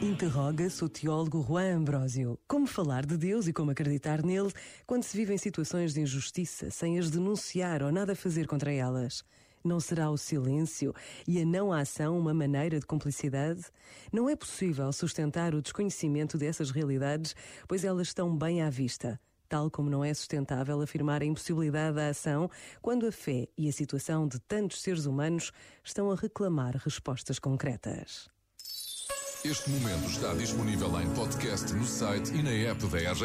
Interroga-se o teólogo Juan Ambrósio. Como falar de Deus e como acreditar nele quando se vivem situações de injustiça sem as denunciar ou nada fazer contra elas? Não será o silêncio e a não ação uma maneira de cumplicidade? Não é possível sustentar o desconhecimento dessas realidades, pois elas estão bem à vista. Tal como não é sustentável afirmar a impossibilidade da ação quando a fé e a situação de tantos seres humanos estão a reclamar respostas concretas. Este momento está disponível em podcast no site e na app da RGF.